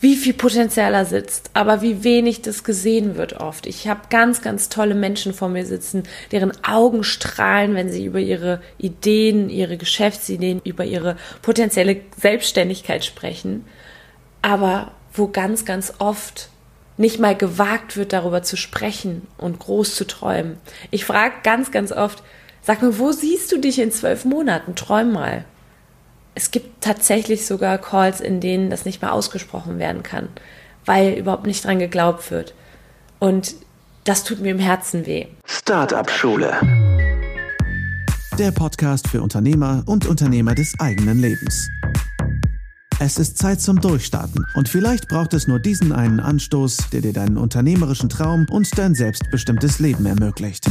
wie viel Potenzial da sitzt, aber wie wenig das gesehen wird oft. Ich habe ganz, ganz tolle Menschen vor mir sitzen, deren Augen strahlen, wenn sie über ihre Ideen, ihre Geschäftsideen, über ihre potenzielle Selbstständigkeit sprechen, aber wo ganz, ganz oft nicht mal gewagt wird, darüber zu sprechen und groß zu träumen. Ich frage ganz, ganz oft, sag mir, wo siehst du dich in zwölf Monaten? Träum mal es gibt tatsächlich sogar Calls, in denen das nicht mehr ausgesprochen werden kann, weil überhaupt nicht dran geglaubt wird. Und das tut mir im Herzen weh. Startup Schule. Der Podcast für Unternehmer und Unternehmer des eigenen Lebens. Es ist Zeit zum Durchstarten und vielleicht braucht es nur diesen einen Anstoß, der dir deinen unternehmerischen Traum und dein selbstbestimmtes Leben ermöglicht.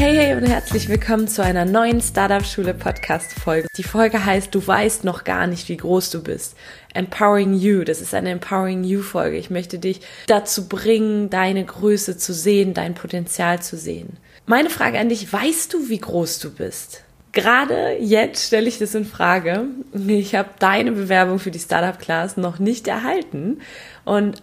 Hey, hey und herzlich willkommen zu einer neuen Startup Schule Podcast Folge. Die Folge heißt, du weißt noch gar nicht, wie groß du bist. Empowering You. Das ist eine Empowering You Folge. Ich möchte dich dazu bringen, deine Größe zu sehen, dein Potenzial zu sehen. Meine Frage an dich, weißt du, wie groß du bist? Gerade jetzt stelle ich das in Frage. Ich habe deine Bewerbung für die Startup Class noch nicht erhalten und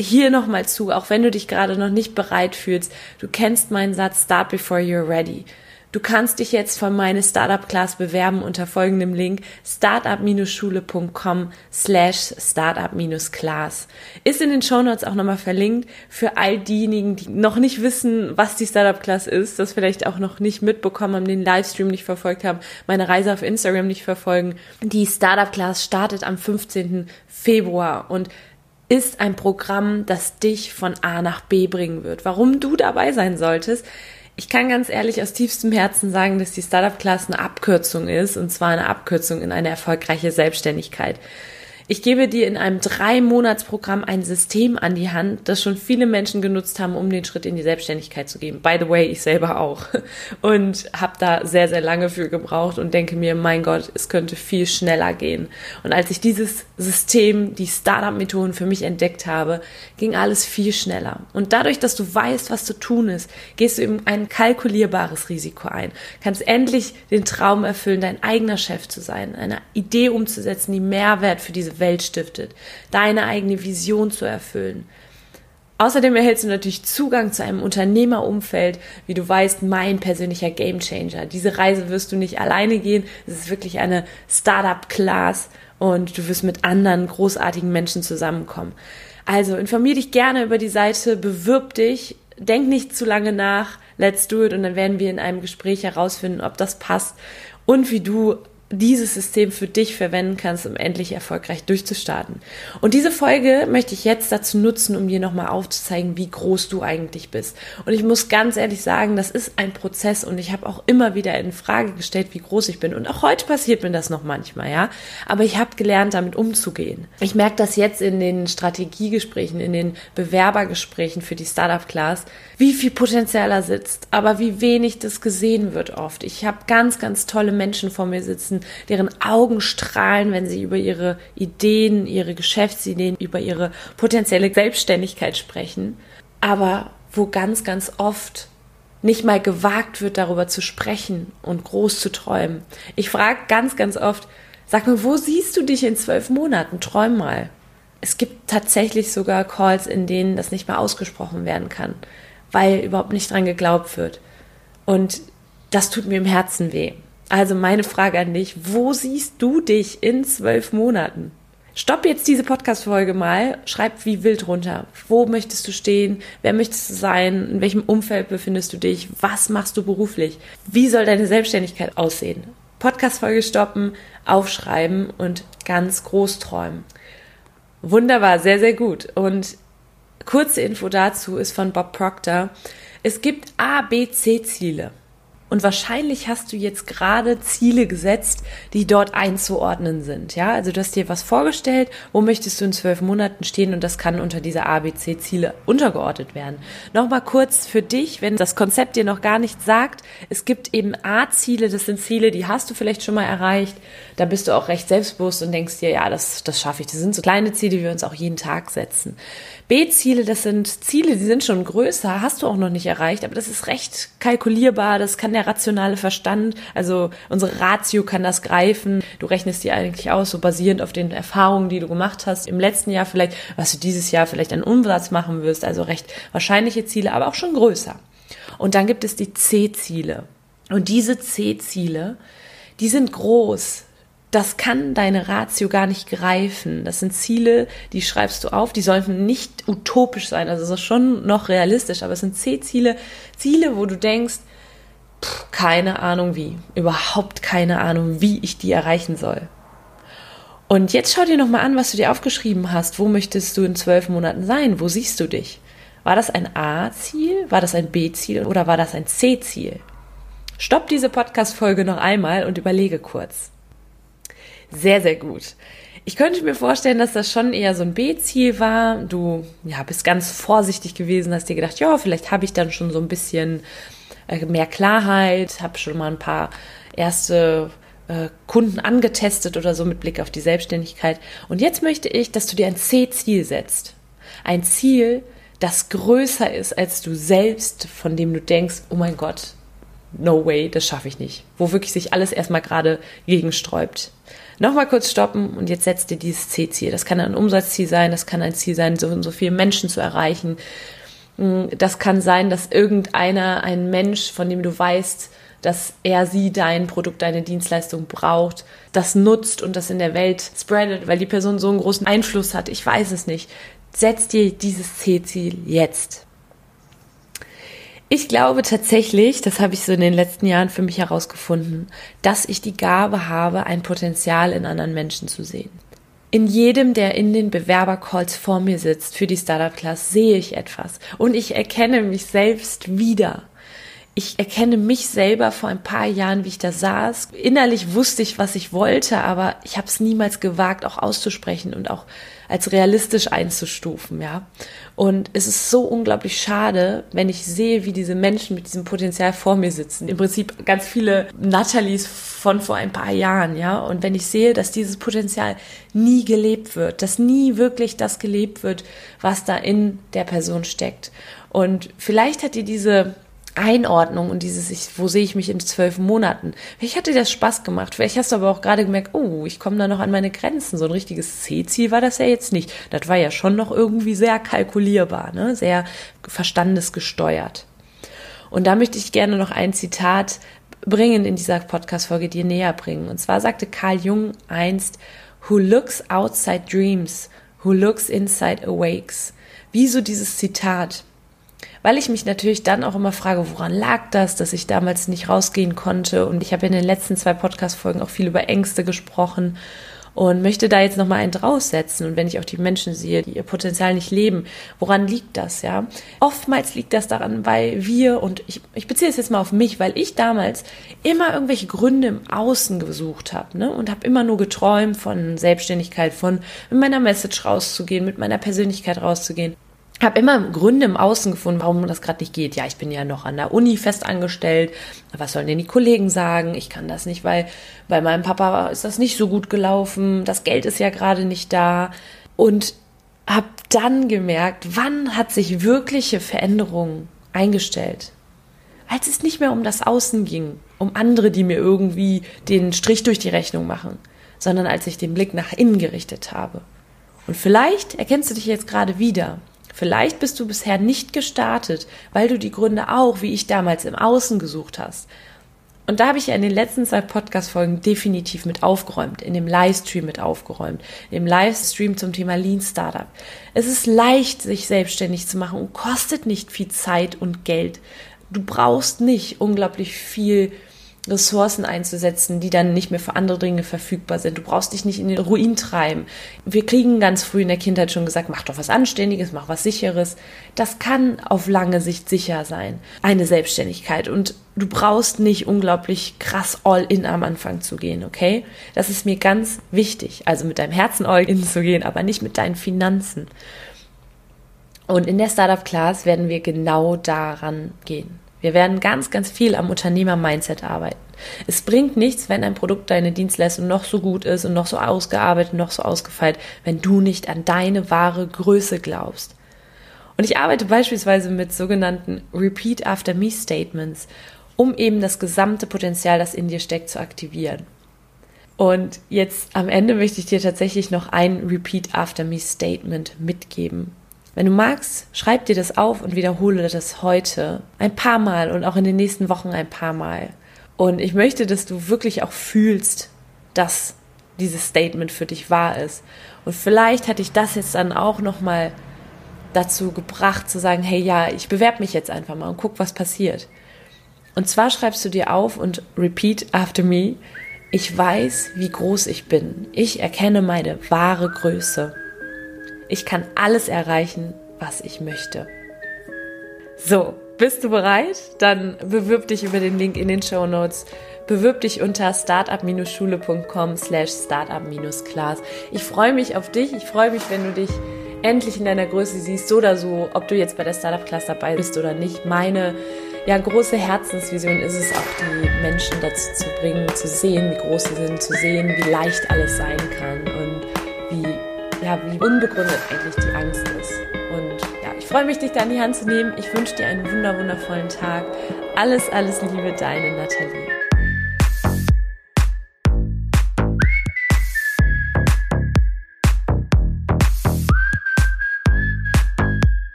hier nochmal zu, auch wenn du dich gerade noch nicht bereit fühlst. Du kennst meinen Satz, start before you're ready. Du kannst dich jetzt von meine Startup Class bewerben unter folgendem Link startup-schule.com slash startup-class. Ist in den Shownotes auch nochmal verlinkt für all diejenigen, die noch nicht wissen, was die Startup Class ist, das vielleicht auch noch nicht mitbekommen haben, den Livestream nicht verfolgt haben, meine Reise auf Instagram nicht verfolgen. Die Startup Class startet am 15. Februar und ist ein Programm, das dich von A nach B bringen wird. Warum du dabei sein solltest, ich kann ganz ehrlich aus tiefstem Herzen sagen, dass die Startup Class eine Abkürzung ist, und zwar eine Abkürzung in eine erfolgreiche Selbstständigkeit. Ich gebe dir in einem Drei-Monats-Programm ein System an die Hand, das schon viele Menschen genutzt haben, um den Schritt in die Selbstständigkeit zu gehen. By the way, ich selber auch. Und habe da sehr, sehr lange für gebraucht und denke mir, mein Gott, es könnte viel schneller gehen. Und als ich dieses System, die Startup-Methoden für mich entdeckt habe, ging alles viel schneller. Und dadurch, dass du weißt, was zu tun ist, gehst du eben ein kalkulierbares Risiko ein. Kannst endlich den Traum erfüllen, dein eigener Chef zu sein, eine Idee umzusetzen, die Mehrwert für diese Welt stiftet, deine eigene Vision zu erfüllen. Außerdem erhältst du natürlich Zugang zu einem Unternehmerumfeld, wie du weißt, mein persönlicher Gamechanger. Diese Reise wirst du nicht alleine gehen. Es ist wirklich eine Startup-Class und du wirst mit anderen großartigen Menschen zusammenkommen. Also informier dich gerne über die Seite, bewirb dich, denk nicht zu lange nach, let's do it und dann werden wir in einem Gespräch herausfinden, ob das passt und wie du dieses System für dich verwenden kannst, um endlich erfolgreich durchzustarten. Und diese Folge möchte ich jetzt dazu nutzen, um dir nochmal aufzuzeigen, wie groß du eigentlich bist. Und ich muss ganz ehrlich sagen, das ist ein Prozess und ich habe auch immer wieder in Frage gestellt, wie groß ich bin. Und auch heute passiert mir das noch manchmal, ja. Aber ich habe gelernt, damit umzugehen. Ich merke das jetzt in den Strategiegesprächen, in den Bewerbergesprächen für die Startup Class, wie viel Potenzial da sitzt, aber wie wenig das gesehen wird oft. Ich habe ganz, ganz tolle Menschen vor mir sitzen, deren Augen strahlen, wenn sie über ihre Ideen, ihre Geschäftsideen, über ihre potenzielle Selbstständigkeit sprechen, aber wo ganz, ganz oft nicht mal gewagt wird, darüber zu sprechen und groß zu träumen. Ich frage ganz, ganz oft, sag mir, wo siehst du dich in zwölf Monaten? Träum mal. Es gibt tatsächlich sogar Calls, in denen das nicht mal ausgesprochen werden kann weil überhaupt nicht dran geglaubt wird. Und das tut mir im Herzen weh. Also meine Frage an dich, wo siehst du dich in zwölf Monaten? Stopp jetzt diese Podcast-Folge mal, schreib wie wild runter. Wo möchtest du stehen? Wer möchtest du sein? In welchem Umfeld befindest du dich? Was machst du beruflich? Wie soll deine Selbstständigkeit aussehen? Podcast-Folge stoppen, aufschreiben und ganz groß träumen. Wunderbar, sehr, sehr gut. Und Kurze Info dazu ist von Bob Proctor. Es gibt A, B, C Ziele. Und wahrscheinlich hast du jetzt gerade Ziele gesetzt, die dort einzuordnen sind. Ja, also du hast dir was vorgestellt, wo möchtest du in zwölf Monaten stehen und das kann unter diese ABC-Ziele untergeordnet werden. Nochmal kurz für dich, wenn das Konzept dir noch gar nicht sagt, es gibt eben A-Ziele, das sind Ziele, die hast du vielleicht schon mal erreicht. Da bist du auch recht selbstbewusst und denkst dir, ja, das, das schaffe ich. Das sind so kleine Ziele, die wir uns auch jeden Tag setzen. B-Ziele, das sind Ziele, die sind schon größer, hast du auch noch nicht erreicht, aber das ist recht kalkulierbar, das kann der rationale Verstand, also unsere Ratio kann das greifen. Du rechnest dir eigentlich aus, so basierend auf den Erfahrungen, die du gemacht hast im letzten Jahr vielleicht, was du dieses Jahr vielleicht an Umsatz machen wirst, also recht wahrscheinliche Ziele, aber auch schon größer. Und dann gibt es die C-Ziele. Und diese C-Ziele, die sind groß. Das kann deine Ratio gar nicht greifen. Das sind Ziele, die schreibst du auf, die sollten nicht utopisch sein, also das ist schon noch realistisch, aber es sind C-Ziele, Ziele, wo du denkst, pff, keine Ahnung wie, überhaupt keine Ahnung, wie ich die erreichen soll. Und jetzt schau dir nochmal an, was du dir aufgeschrieben hast. Wo möchtest du in zwölf Monaten sein? Wo siehst du dich? War das ein A-Ziel? War das ein B-Ziel? Oder war das ein C-Ziel? Stopp diese Podcast-Folge noch einmal und überlege kurz. Sehr, sehr gut. Ich könnte mir vorstellen, dass das schon eher so ein B-Ziel war. Du ja, bist ganz vorsichtig gewesen, hast dir gedacht, ja, vielleicht habe ich dann schon so ein bisschen mehr Klarheit, habe schon mal ein paar erste äh, Kunden angetestet oder so mit Blick auf die Selbstständigkeit. Und jetzt möchte ich, dass du dir ein C-Ziel setzt. Ein Ziel, das größer ist als du selbst, von dem du denkst, oh mein Gott, no way, das schaffe ich nicht. Wo wirklich sich alles erstmal gerade gegensträubt. Nochmal kurz stoppen und jetzt setzt dir dieses C-Ziel. Das kann ein Umsatzziel sein, das kann ein Ziel sein, so so viele Menschen zu erreichen. Mm, das kann sein, dass irgendeiner, ein Mensch, von dem du weißt, dass er sie dein Produkt, deine Dienstleistung braucht, das nutzt und das in der Welt spreadet, weil die Person so einen großen Einfluss hat. Ich weiß es nicht. Setz dir dieses C-Ziel jetzt. Ich glaube tatsächlich, das habe ich so in den letzten Jahren für mich herausgefunden, dass ich die Gabe habe, ein Potenzial in anderen Menschen zu sehen. In jedem, der in den Bewerbercalls vor mir sitzt für die Startup Class, sehe ich etwas und ich erkenne mich selbst wieder. Ich erkenne mich selber vor ein paar Jahren, wie ich da saß. Innerlich wusste ich, was ich wollte, aber ich habe es niemals gewagt, auch auszusprechen und auch als realistisch einzustufen, ja. Und es ist so unglaublich schade, wenn ich sehe, wie diese Menschen mit diesem Potenzial vor mir sitzen. Im Prinzip ganz viele Nathalies von vor ein paar Jahren, ja. Und wenn ich sehe, dass dieses Potenzial nie gelebt wird, dass nie wirklich das gelebt wird, was da in der Person steckt. Und vielleicht hat dir diese Einordnung und dieses, ich, wo sehe ich mich in zwölf Monaten. Vielleicht hat dir das Spaß gemacht. Vielleicht hast du aber auch gerade gemerkt, oh, ich komme da noch an meine Grenzen. So ein richtiges C-Ziel war das ja jetzt nicht. Das war ja schon noch irgendwie sehr kalkulierbar, ne? sehr verstandesgesteuert. Und da möchte ich gerne noch ein Zitat bringen in dieser Podcast-Folge dir näher bringen. Und zwar sagte Carl Jung einst, Who looks outside dreams, who looks inside awakes. Wie so dieses Zitat weil ich mich natürlich dann auch immer frage, woran lag das, dass ich damals nicht rausgehen konnte. Und ich habe in den letzten zwei Podcast-Folgen auch viel über Ängste gesprochen und möchte da jetzt nochmal einen draussetzen. Und wenn ich auch die Menschen sehe, die ihr Potenzial nicht leben, woran liegt das, ja? Oftmals liegt das daran, weil wir, und ich, ich beziehe es jetzt mal auf mich, weil ich damals immer irgendwelche Gründe im Außen gesucht habe, ne? Und habe immer nur geträumt von Selbstständigkeit, von mit meiner Message rauszugehen, mit meiner Persönlichkeit rauszugehen habe immer Gründe im Außen gefunden, warum das gerade nicht geht. Ja, ich bin ja noch an der Uni fest angestellt. Was sollen denn die Kollegen sagen? Ich kann das nicht, weil bei meinem Papa ist das nicht so gut gelaufen. Das Geld ist ja gerade nicht da. Und habe dann gemerkt, wann hat sich wirkliche Veränderung eingestellt? Als es nicht mehr um das Außen ging, um andere, die mir irgendwie den Strich durch die Rechnung machen, sondern als ich den Blick nach innen gerichtet habe. Und vielleicht erkennst du dich jetzt gerade wieder Vielleicht bist du bisher nicht gestartet, weil du die Gründe auch, wie ich damals im Außen gesucht hast. Und da habe ich ja in den letzten zwei Podcast-Folgen definitiv mit aufgeräumt, in dem Livestream mit aufgeräumt, dem Livestream zum Thema Lean Startup. Es ist leicht, sich selbstständig zu machen und kostet nicht viel Zeit und Geld. Du brauchst nicht unglaublich viel Ressourcen einzusetzen, die dann nicht mehr für andere Dinge verfügbar sind. Du brauchst dich nicht in den Ruin treiben. Wir kriegen ganz früh in der Kindheit schon gesagt, mach doch was Anständiges, mach was Sicheres. Das kann auf lange Sicht sicher sein, eine Selbstständigkeit. Und du brauchst nicht unglaublich krass all in am Anfang zu gehen, okay? Das ist mir ganz wichtig. Also mit deinem Herzen all in zu gehen, aber nicht mit deinen Finanzen. Und in der Startup Class werden wir genau daran gehen. Wir werden ganz, ganz viel am Unternehmer-Mindset arbeiten. Es bringt nichts, wenn ein Produkt, deine Dienstleistung noch so gut ist und noch so ausgearbeitet, noch so ausgefeilt, wenn du nicht an deine wahre Größe glaubst. Und ich arbeite beispielsweise mit sogenannten Repeat After Me Statements, um eben das gesamte Potenzial, das in dir steckt, zu aktivieren. Und jetzt am Ende möchte ich dir tatsächlich noch ein Repeat After Me Statement mitgeben. Wenn du magst, schreib dir das auf und wiederhole das heute ein paar Mal und auch in den nächsten Wochen ein paar Mal. Und ich möchte, dass du wirklich auch fühlst, dass dieses Statement für dich wahr ist. Und vielleicht hat dich das jetzt dann auch nochmal dazu gebracht zu sagen, hey ja, ich bewerbe mich jetzt einfach mal und guck, was passiert. Und zwar schreibst du dir auf und repeat after me, ich weiß, wie groß ich bin. Ich erkenne meine wahre Größe. Ich kann alles erreichen, was ich möchte. So, bist du bereit? Dann bewirb dich über den Link in den Show Notes. Bewirb dich unter startup-schule.com slash startup-class. Ich freue mich auf dich. Ich freue mich, wenn du dich endlich in deiner Größe siehst, so oder so, ob du jetzt bei der Startup Class dabei bist oder nicht. Meine ja, große Herzensvision ist es auch, die Menschen dazu zu bringen, zu sehen, wie groß sie sind, zu sehen, wie leicht alles sein kann ja, wie unbegründet eigentlich die Angst ist. Und ja, ich freue mich, dich da in die Hand zu nehmen. Ich wünsche dir einen wunder, wundervollen Tag. Alles, alles Liebe, deine Nathalie.